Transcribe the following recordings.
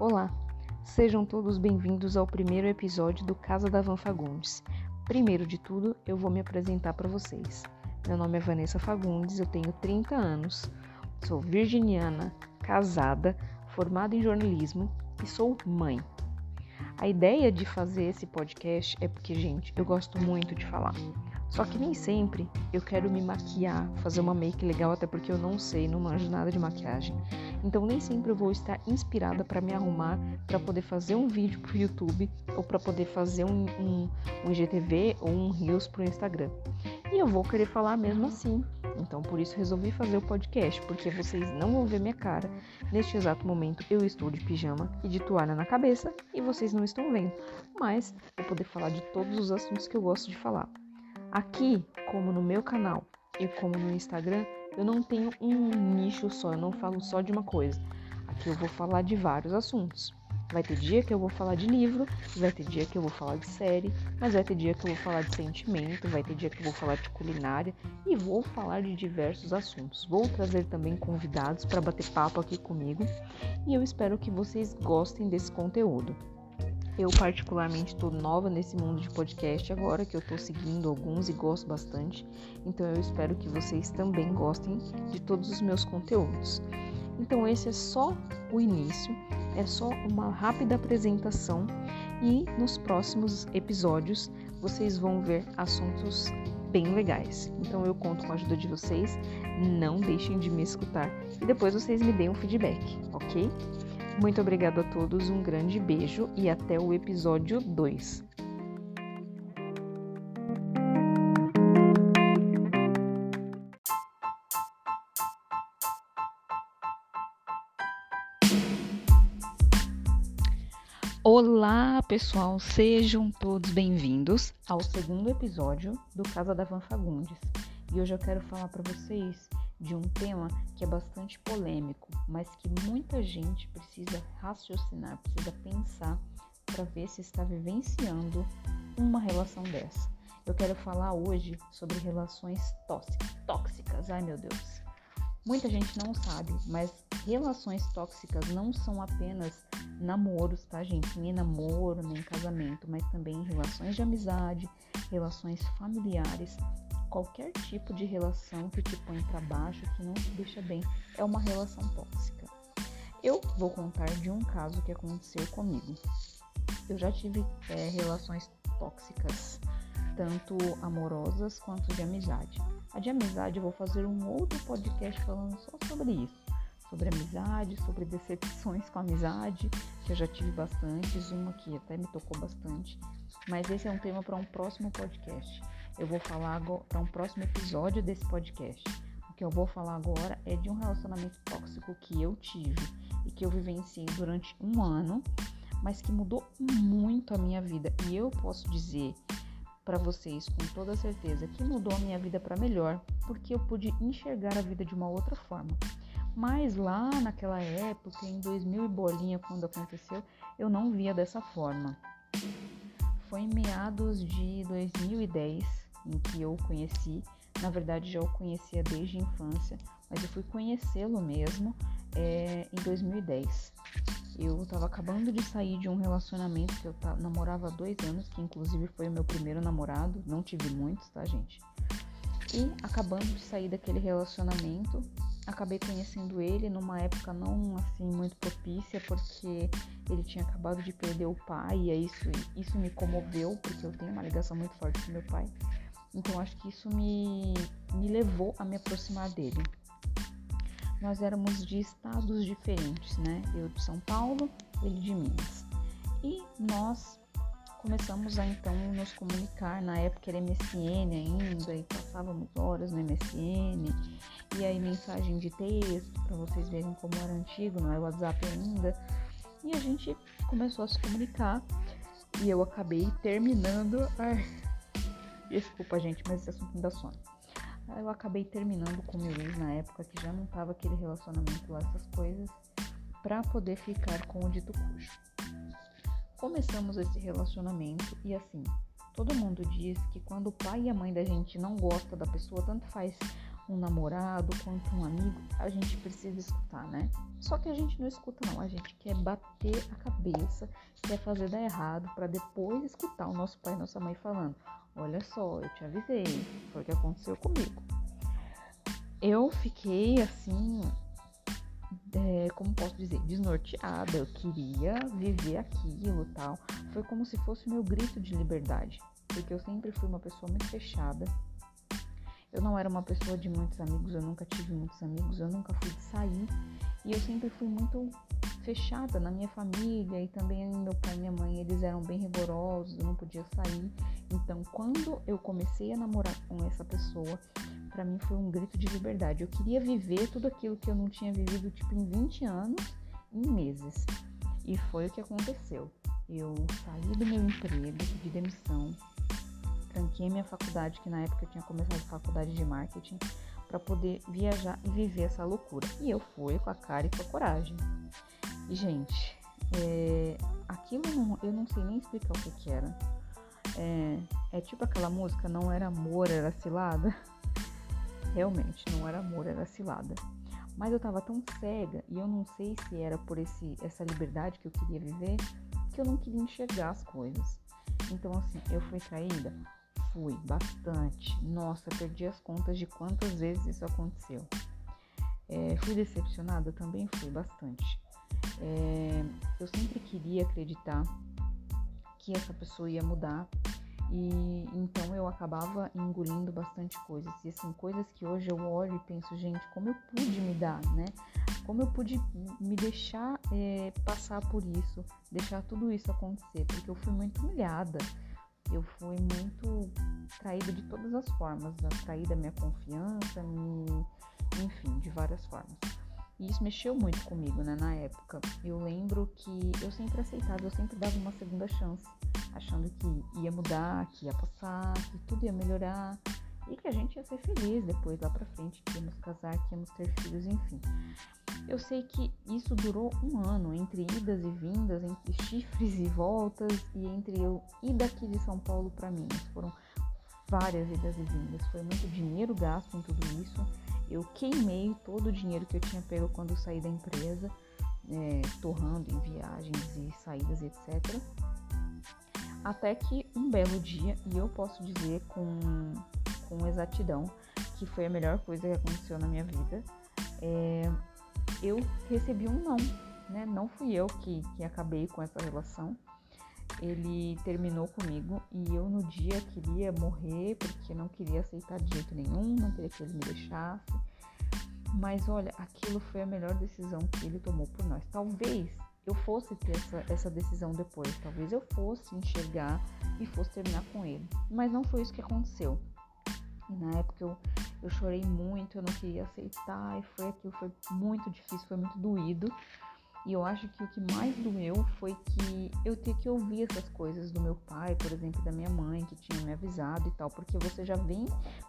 Olá, sejam todos bem-vindos ao primeiro episódio do Casa da Van Fagundes. Primeiro de tudo, eu vou me apresentar para vocês. Meu nome é Vanessa Fagundes, eu tenho 30 anos, sou virginiana, casada, formada em jornalismo e sou mãe. A ideia de fazer esse podcast é porque, gente, eu gosto muito de falar. Só que nem sempre eu quero me maquiar, fazer uma make legal, até porque eu não sei, não manjo nada de maquiagem. Então nem sempre eu vou estar inspirada para me arrumar para poder fazer um vídeo pro YouTube ou para poder fazer um, um, um IGTV ou um Reels pro Instagram. E eu vou querer falar mesmo assim. Então por isso resolvi fazer o podcast, porque vocês não vão ver minha cara. Neste exato momento eu estou de pijama e de toalha na cabeça e vocês não estão vendo. Mas vou poder falar de todos os assuntos que eu gosto de falar. Aqui, como no meu canal e como no Instagram, eu não tenho um nicho só, eu não falo só de uma coisa. Aqui eu vou falar de vários assuntos. Vai ter dia que eu vou falar de livro, vai ter dia que eu vou falar de série, mas vai ter dia que eu vou falar de sentimento, vai ter dia que eu vou falar de culinária e vou falar de diversos assuntos. Vou trazer também convidados para bater papo aqui comigo e eu espero que vocês gostem desse conteúdo. Eu, particularmente, estou nova nesse mundo de podcast agora, que eu estou seguindo alguns e gosto bastante. Então, eu espero que vocês também gostem de todos os meus conteúdos. Então, esse é só o início, é só uma rápida apresentação e nos próximos episódios vocês vão ver assuntos bem legais. Então, eu conto com a ajuda de vocês. Não deixem de me escutar e depois vocês me deem um feedback, ok? Muito obrigado a todos, um grande beijo e até o episódio 2. Olá, pessoal, sejam todos bem-vindos ao segundo episódio do Casa da Van Fagundes. E hoje eu quero falar para vocês de um tema que é bastante polêmico, mas que muita gente precisa raciocinar, precisa pensar para ver se está vivenciando uma relação dessa. Eu quero falar hoje sobre relações tóxicas. Ai meu Deus. Muita gente não sabe, mas relações tóxicas não são apenas namoros, tá, gente? Nem namoro, nem casamento, mas também relações de amizade, relações familiares, qualquer tipo de relação que te põe para baixo, que não te deixa bem, é uma relação tóxica. Eu vou contar de um caso que aconteceu comigo. Eu já tive é, relações tóxicas, tanto amorosas quanto de amizade. A de amizade eu vou fazer um outro podcast falando só sobre isso. Sobre amizade, sobre decepções com amizade, que eu já tive bastantes, uma que até me tocou bastante. Mas esse é um tema para um próximo podcast eu vou falar para um próximo episódio desse podcast. O que eu vou falar agora é de um relacionamento tóxico que eu tive e que eu vivenciei durante um ano, mas que mudou muito a minha vida. E eu posso dizer para vocês com toda certeza que mudou a minha vida para melhor, porque eu pude enxergar a vida de uma outra forma. Mas lá naquela época, em 2000 e bolinha, quando aconteceu, eu não via dessa forma. Foi em meados de 2010 em que eu o conheci. Na verdade, já o conhecia desde a infância, mas eu fui conhecê-lo mesmo é, em 2010. Eu estava acabando de sair de um relacionamento que eu namorava há dois anos, que inclusive foi o meu primeiro namorado, não tive muitos, tá, gente? E acabando de sair daquele relacionamento, acabei conhecendo ele numa época não assim muito propícia, porque ele tinha acabado de perder o pai, e isso, isso me comoveu, porque eu tenho uma ligação muito forte com meu pai. Então acho que isso me, me levou a me aproximar dele. Nós éramos de estados diferentes, né? Eu de São Paulo, ele de Minas. E nós começamos a então nos comunicar. Na época era MSN ainda, e passávamos horas no MSN, e aí mensagem de texto, para vocês verem como era antigo, não é WhatsApp ainda. E a gente começou a se comunicar, e eu acabei terminando. Ai, Desculpa, gente, mas esse assunto me dá sono. Eu acabei terminando com meu ex na época que já não tava aquele relacionamento lá, essas coisas, para poder ficar com o dito cujo. Começamos esse relacionamento e assim, todo mundo diz que quando o pai e a mãe da gente não gosta da pessoa, tanto faz um namorado, quanto um amigo, a gente precisa escutar, né? Só que a gente não escuta não, a gente quer bater a cabeça, quer fazer dar errado para depois escutar o nosso pai e nossa mãe falando: "Olha só, eu te avisei, foi o que aconteceu comigo". Eu fiquei assim, é, como posso dizer, desnorteada. Eu queria viver aquilo, tal. Foi como se fosse meu grito de liberdade, porque eu sempre fui uma pessoa muito fechada eu não era uma pessoa de muitos amigos, eu nunca tive muitos amigos, eu nunca fui de sair. E eu sempre fui muito fechada na minha família e também meu pai e minha mãe, eles eram bem rigorosos, eu não podia sair. Então, quando eu comecei a namorar com essa pessoa, para mim foi um grito de liberdade. Eu queria viver tudo aquilo que eu não tinha vivido tipo em 20 anos, em meses. E foi o que aconteceu. Eu saí do meu emprego, de demissão, tranquei minha faculdade, que na época eu tinha começado a faculdade de marketing, para poder viajar e viver essa loucura. E eu fui com a cara e com a coragem. E, gente, é, aquilo não, eu não sei nem explicar o que, que era. É, é tipo aquela música, não era amor, era cilada. Realmente, não era amor, era cilada. Mas eu tava tão cega e eu não sei se era por esse, essa liberdade que eu queria viver que eu não queria enxergar as coisas. Então, assim, eu fui traída? Fui, bastante. Nossa, perdi as contas de quantas vezes isso aconteceu. É, fui decepcionada? Também fui, bastante. É, eu sempre queria acreditar que essa pessoa ia mudar e então eu acabava engolindo bastante coisas. E assim, coisas que hoje eu olho e penso, gente, como eu pude me dar, né? Como eu pude me deixar é, passar por isso, deixar tudo isso acontecer, porque eu fui muito humilhada eu fui muito traída de todas as formas, né? traída minha confiança, me, enfim, de várias formas. E isso mexeu muito comigo, né, na época. Eu lembro que eu sempre aceitava, eu sempre dava uma segunda chance, achando que ia mudar, que ia passar, que tudo ia melhorar e que a gente ia ser feliz depois lá pra frente, que íamos casar, que íamos ter filhos, enfim. Eu sei que isso durou um ano, entre idas e vindas, entre chifres e voltas, e entre eu ir daqui de São Paulo para Minas. Foram várias idas e vindas, foi muito dinheiro gasto em tudo isso. Eu queimei todo o dinheiro que eu tinha pego quando saí da empresa, é, torrando em viagens e saídas, etc. Até que um belo dia, e eu posso dizer com, com exatidão que foi a melhor coisa que aconteceu na minha vida, é, eu recebi um não, né? Não fui eu que, que acabei com essa relação. Ele terminou comigo e eu no dia queria morrer porque não queria aceitar de jeito nenhum, não queria que ele me deixasse. Mas olha, aquilo foi a melhor decisão que ele tomou por nós. Talvez eu fosse ter essa, essa decisão depois, talvez eu fosse enxergar e fosse terminar com ele. Mas não foi isso que aconteceu. E na época eu, eu chorei muito, eu não queria aceitar, e foi aquilo, foi muito difícil, foi muito doído. E eu acho que o que mais doeu foi que eu ter que ouvir essas coisas do meu pai, por exemplo, da minha mãe, que tinha me avisado e tal, porque você já vem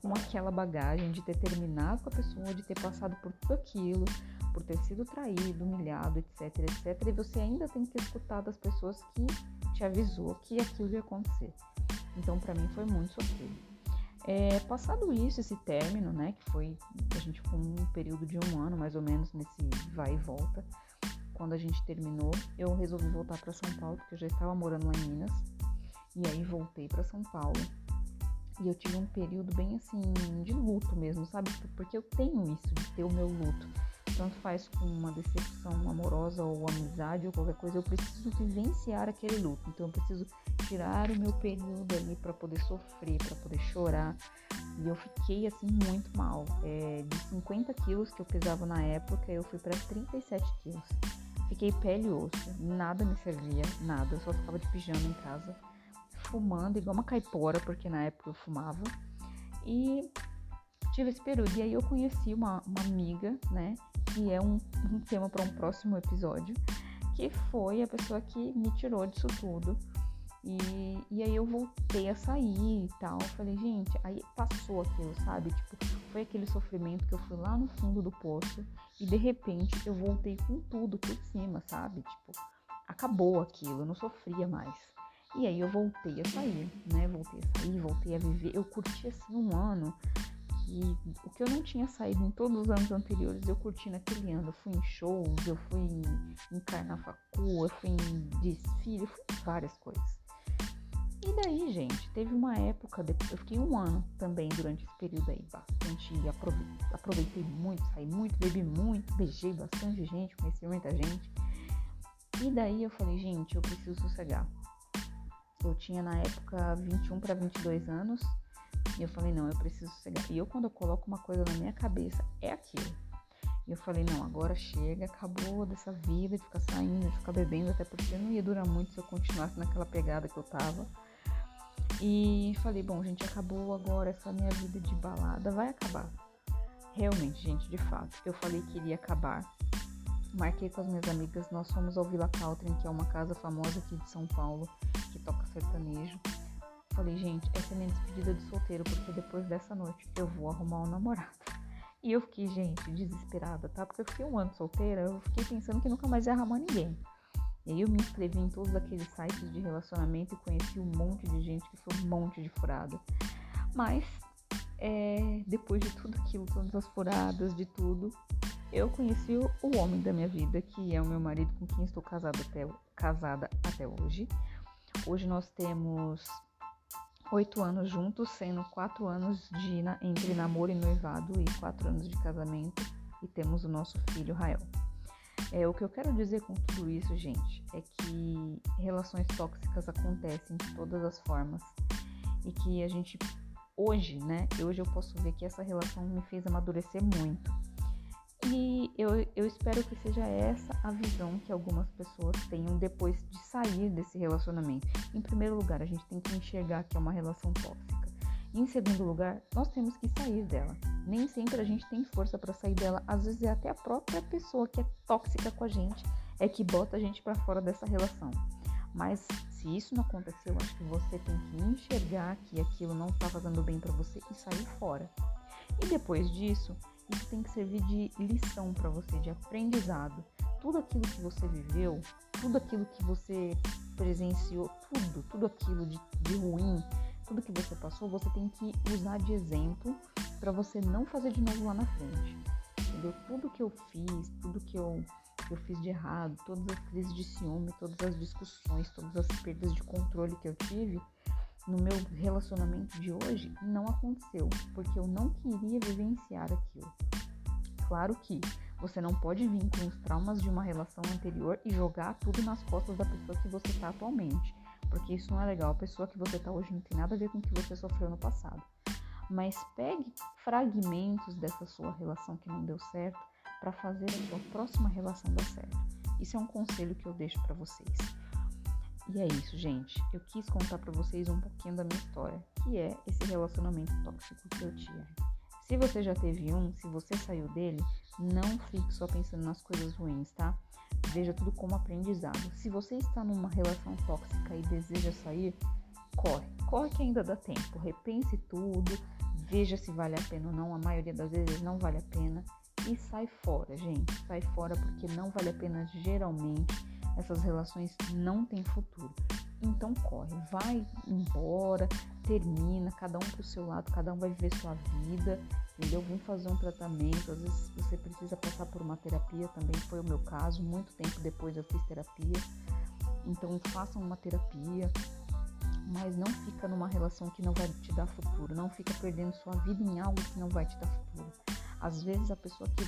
com aquela bagagem de ter terminado com a pessoa, de ter passado por tudo aquilo, por ter sido traído, humilhado, etc, etc, e você ainda tem que escutar das pessoas que te avisou que aquilo ia acontecer. Então, para mim foi muito sofrido. É, passado isso, esse término, né, que foi, a gente ficou um período de um ano mais ou menos nesse vai e volta, quando a gente terminou, eu resolvi voltar para São Paulo, porque eu já estava morando lá em Minas, e aí voltei para São Paulo. E eu tive um período bem assim, de luto mesmo, sabe? Porque eu tenho isso, de ter o meu luto. Tanto faz com uma decepção amorosa ou amizade ou qualquer coisa, eu preciso vivenciar aquele luto. Então eu preciso tirar o meu período ali para poder sofrer, para poder chorar. E eu fiquei assim muito mal. É, de 50 quilos que eu pesava na época, eu fui para 37 quilos. Fiquei pele e osso, nada me servia, nada. Eu só ficava de pijama em casa, fumando igual uma caipora, porque na época eu fumava. E tive esse período. E aí eu conheci uma, uma amiga, né? Que é um, um tema para um próximo episódio. Que foi a pessoa que me tirou disso tudo e, e aí eu voltei a sair e tal. Falei, gente, aí passou aquilo, sabe? Tipo, foi aquele sofrimento que eu fui lá no fundo do poço e de repente eu voltei com tudo por cima, sabe? Tipo, acabou aquilo, eu não sofria mais. E aí eu voltei a sair, né? Voltei a sair, voltei a viver. Eu curti assim um ano que o que eu não tinha saído em todos os anos anteriores, eu curti naquele ano. Eu fui em shows, eu fui em, em eu fui em desfile, eu fui em várias coisas. E daí, gente, teve uma época, eu fiquei um ano também durante esse período aí, bastante, aproveitei, muito, saí muito, bebi muito, beijei bastante gente, conheci muita gente. E daí eu falei, gente, eu preciso sossegar. Eu tinha na época 21 para 22 anos, e eu falei, não, eu preciso sossegar. E eu, quando eu coloco uma coisa na minha cabeça, é aquilo. E eu falei, não, agora chega, acabou dessa vida de ficar saindo, de ficar bebendo, até porque não ia durar muito se eu continuasse naquela pegada que eu tava. E falei, bom, gente, acabou agora essa minha vida de balada, vai acabar. Realmente, gente, de fato, eu falei que iria acabar. Marquei com as minhas amigas, nós fomos ao Vila Caltrin, que é uma casa famosa aqui de São Paulo, que toca sertanejo. Falei, gente, essa é minha despedida de solteiro, porque depois dessa noite eu vou arrumar um namorado. E eu fiquei, gente, desesperada, tá? Porque eu fiquei um ano solteira, eu fiquei pensando que nunca mais ia arrumar ninguém. E aí eu me inscrevi em todos aqueles sites de relacionamento e conheci um monte de gente que foi um monte de furada. Mas, é, depois de tudo aquilo, todas as furadas, de tudo, eu conheci o homem da minha vida, que é o meu marido com quem estou casada até, casada até hoje. Hoje nós temos oito anos juntos, sendo quatro anos de, entre namoro e noivado e quatro anos de casamento. E temos o nosso filho Rael. É, o que eu quero dizer com tudo isso, gente, é que relações tóxicas acontecem de todas as formas e que a gente hoje, né? Hoje eu posso ver que essa relação me fez amadurecer muito. E eu, eu espero que seja essa a visão que algumas pessoas tenham depois de sair desse relacionamento. Em primeiro lugar, a gente tem que enxergar que é uma relação tóxica. Em segundo lugar, nós temos que sair dela. Nem sempre a gente tem força para sair dela. Às vezes é até a própria pessoa que é tóxica com a gente é que bota a gente para fora dessa relação. Mas se isso não acontecer, eu acho que você tem que enxergar que aquilo não está fazendo bem para você e sair fora. E depois disso, isso tem que servir de lição para você, de aprendizado. Tudo aquilo que você viveu, tudo aquilo que você presenciou, tudo, tudo aquilo de, de ruim, tudo que você passou, você tem que usar de exemplo para você não fazer de novo lá na frente. Entendeu? Tudo que eu fiz, tudo que eu, que eu fiz de errado, todas as crises de ciúme, todas as discussões, todas as perdas de controle que eu tive no meu relacionamento de hoje não aconteceu, porque eu não queria vivenciar aquilo. Claro que você não pode vir com os traumas de uma relação anterior e jogar tudo nas costas da pessoa que você está atualmente porque isso não é legal. A pessoa que você tá hoje não tem nada a ver com o que você sofreu no passado. Mas pegue fragmentos dessa sua relação que não deu certo para fazer a sua próxima relação dar certo. Isso é um conselho que eu deixo para vocês. E é isso, gente. Eu quis contar para vocês um pouquinho da minha história, que é esse relacionamento tóxico que eu tive. Se você já teve um, se você saiu dele, não fique só pensando nas coisas ruins, tá? Veja tudo como aprendizado. Se você está numa relação tóxica e deseja sair, corre. Corre que ainda dá tempo. Repense tudo, veja se vale a pena ou não. A maioria das vezes não vale a pena. E sai fora, gente. Sai fora porque não vale a pena geralmente. Essas relações não têm futuro. Então corre, vai embora, termina, cada um pro seu lado, cada um vai viver sua vida entendeu? Vim fazer um tratamento, às vezes você precisa passar por uma terapia, também foi o meu caso, muito tempo depois eu fiz terapia. Então façam uma terapia, mas não fica numa relação que não vai te dar futuro, não fica perdendo sua vida em algo que não vai te dar futuro. Às vezes a pessoa que,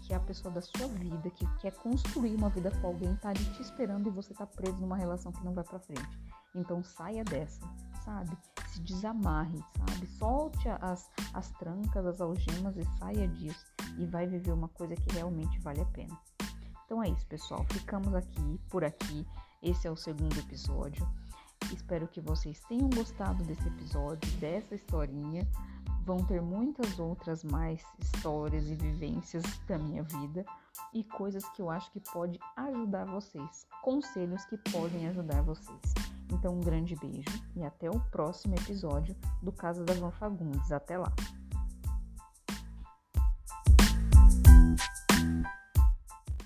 que é a pessoa da sua vida, que quer construir uma vida com alguém, tá ali te esperando e você tá preso numa relação que não vai para frente. Então saia dessa, sabe? Se desamarre, sabe? Solte as, as trancas, as algemas e saia disso e vai viver uma coisa que realmente vale a pena. Então é isso, pessoal. Ficamos aqui por aqui. Esse é o segundo episódio. Espero que vocês tenham gostado desse episódio, dessa historinha. Vão ter muitas outras mais histórias e vivências da minha vida e coisas que eu acho que pode ajudar vocês, conselhos que podem ajudar vocês. Então, um grande beijo e até o próximo episódio do Casa da Van Fagundes. Até lá!